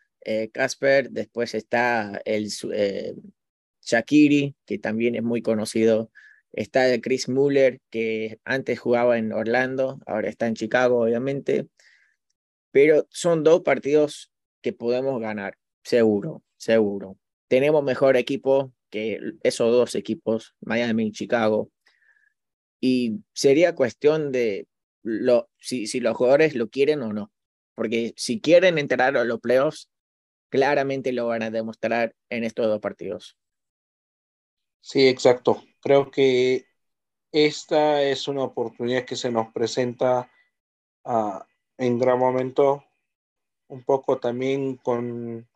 Casper, eh, después está el eh, Shakiri, que también es muy conocido Está Chris Muller, que antes jugaba en Orlando, ahora está en Chicago, obviamente. Pero son dos partidos que podemos ganar, seguro, seguro. Tenemos mejor equipo que esos dos equipos, Miami y Chicago. Y sería cuestión de si, si los jugadores lo quieren o no. Porque si quieren entrar a los playoffs, claramente lo van a demostrar en estos dos partidos. Sí, exacto. Creo que esta es una oportunidad que se nos presenta uh, en gran momento, un poco también con,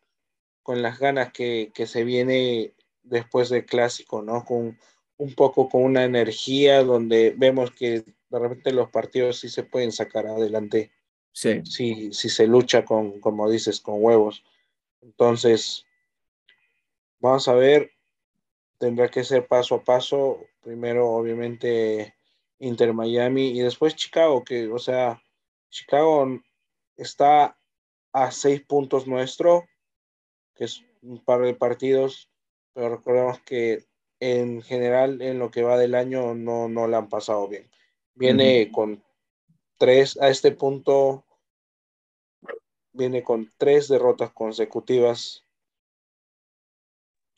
con las ganas que, que, se viene después del clásico, ¿no? Con un poco con una energía donde vemos que de repente los partidos sí se pueden sacar adelante. Sí. Si, si se lucha con, como dices, con huevos. Entonces, vamos a ver tendrá que ser paso a paso. Primero, obviamente, Inter Miami y después Chicago, que, o sea, Chicago está a seis puntos nuestro, que es un par de partidos, pero recordemos que en general en lo que va del año no, no la han pasado bien. Viene con tres, a este punto, viene con tres derrotas consecutivas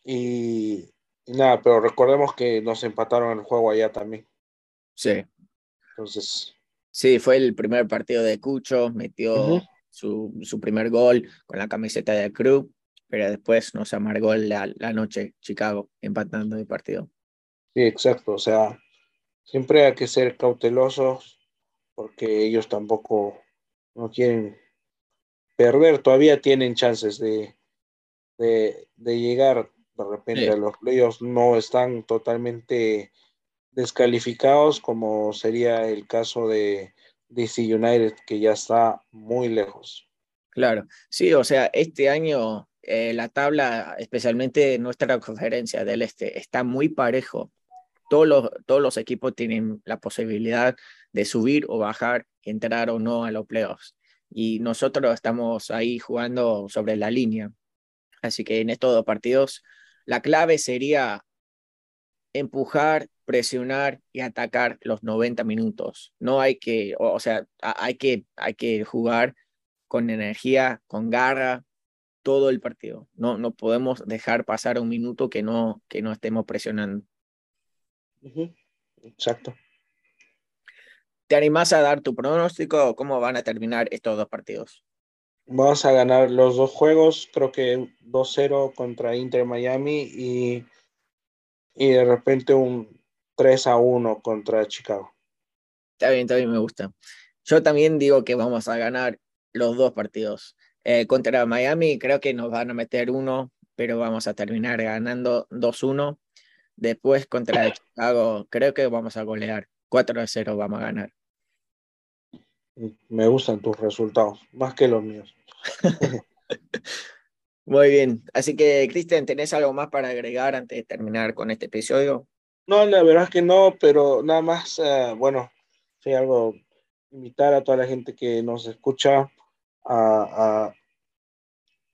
y nada, pero recordemos que nos empataron el juego allá también. Sí. Entonces. Sí, fue el primer partido de Cucho, metió su, su, primer gol con la camiseta del club, pero después nos amargó la, la noche Chicago empatando el partido. Sí, exacto. O sea, siempre hay que ser cautelosos porque ellos tampoco no quieren perder, todavía tienen chances de, de, llegar de repente a los playoffs, no están totalmente descalificados como sería el caso de DC United, que ya está muy lejos. Claro, sí, o sea, este año eh, la tabla, especialmente nuestra conferencia del Este, está muy parejo. Todos los, todos los equipos tienen la posibilidad de subir o bajar, entrar o no a los playoffs. Y nosotros estamos ahí jugando sobre la línea. Así que en estos dos partidos, la clave sería empujar, presionar y atacar los 90 minutos. No hay que, o, sea, hay que, hay que jugar con energía, con garra, todo el partido. No, no podemos dejar pasar un minuto que no, que no estemos presionando. Exacto. ¿Te animás a dar tu pronóstico o cómo van a terminar estos dos partidos? Vamos a ganar los dos juegos, creo que 2-0 contra Inter Miami y, y de repente un 3-1 contra Chicago. Está bien, está bien, me gusta. Yo también digo que vamos a ganar los dos partidos. Eh, contra Miami creo que nos van a meter uno, pero vamos a terminar ganando 2-1. Después contra Chicago creo que vamos a golear. 4-0 vamos a ganar. Me gustan tus resultados, más que los míos. Muy bien. Así que, Cristian, ¿tenés algo más para agregar antes de terminar con este episodio? No, la verdad es que no, pero nada más, eh, bueno, sí, algo, invitar a toda la gente que nos escucha a,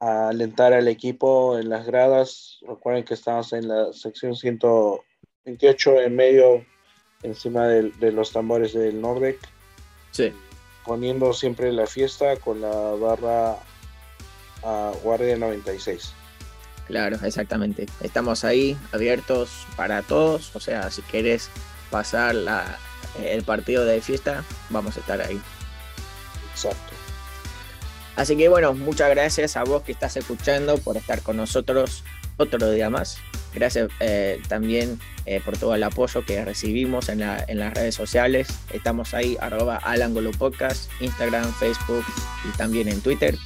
alentar al equipo en las gradas. Recuerden que estamos en la sección 128 en medio, encima de, de los tambores del Nordec. Sí. Poniendo siempre la fiesta con la barra a Guardia 96. Claro, exactamente. Estamos ahí abiertos para todos. O sea, si quieres pasar la, el partido de fiesta, vamos a estar ahí. Exacto. Así que bueno, muchas gracias a vos que estás escuchando por estar con nosotros otro día más. Gracias eh, también eh, por todo el apoyo que recibimos en, la, en las redes sociales. Estamos ahí, arroba Instagram, Facebook y también en Twitter.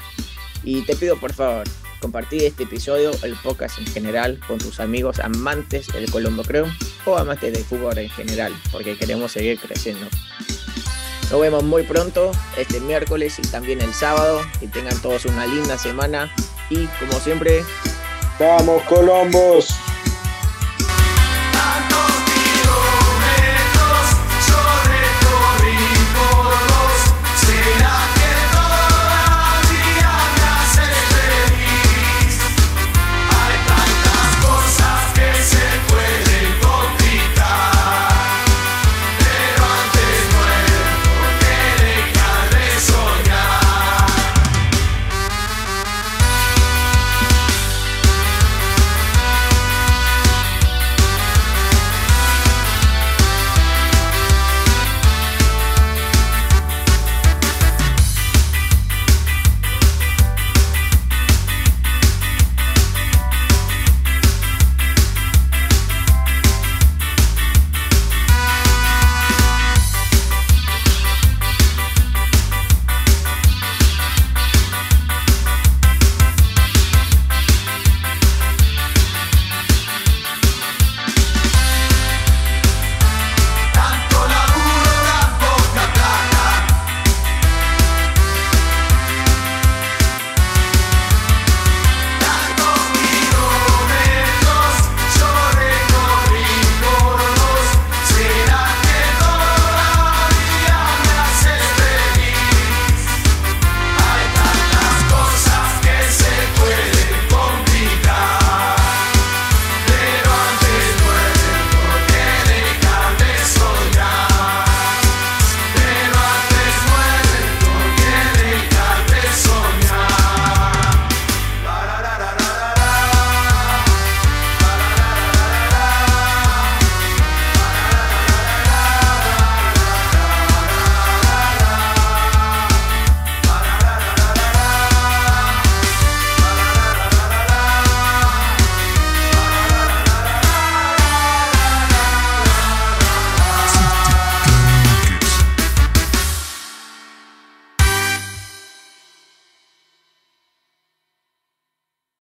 Y te pido por favor, compartir este episodio, el podcast en general, con tus amigos amantes del Colombo Creo o amantes del fútbol en general, porque queremos seguir creciendo. Nos vemos muy pronto, este miércoles y también el sábado. Y tengan todos una linda semana. Y como siempre, ¡Vamos, Colombos!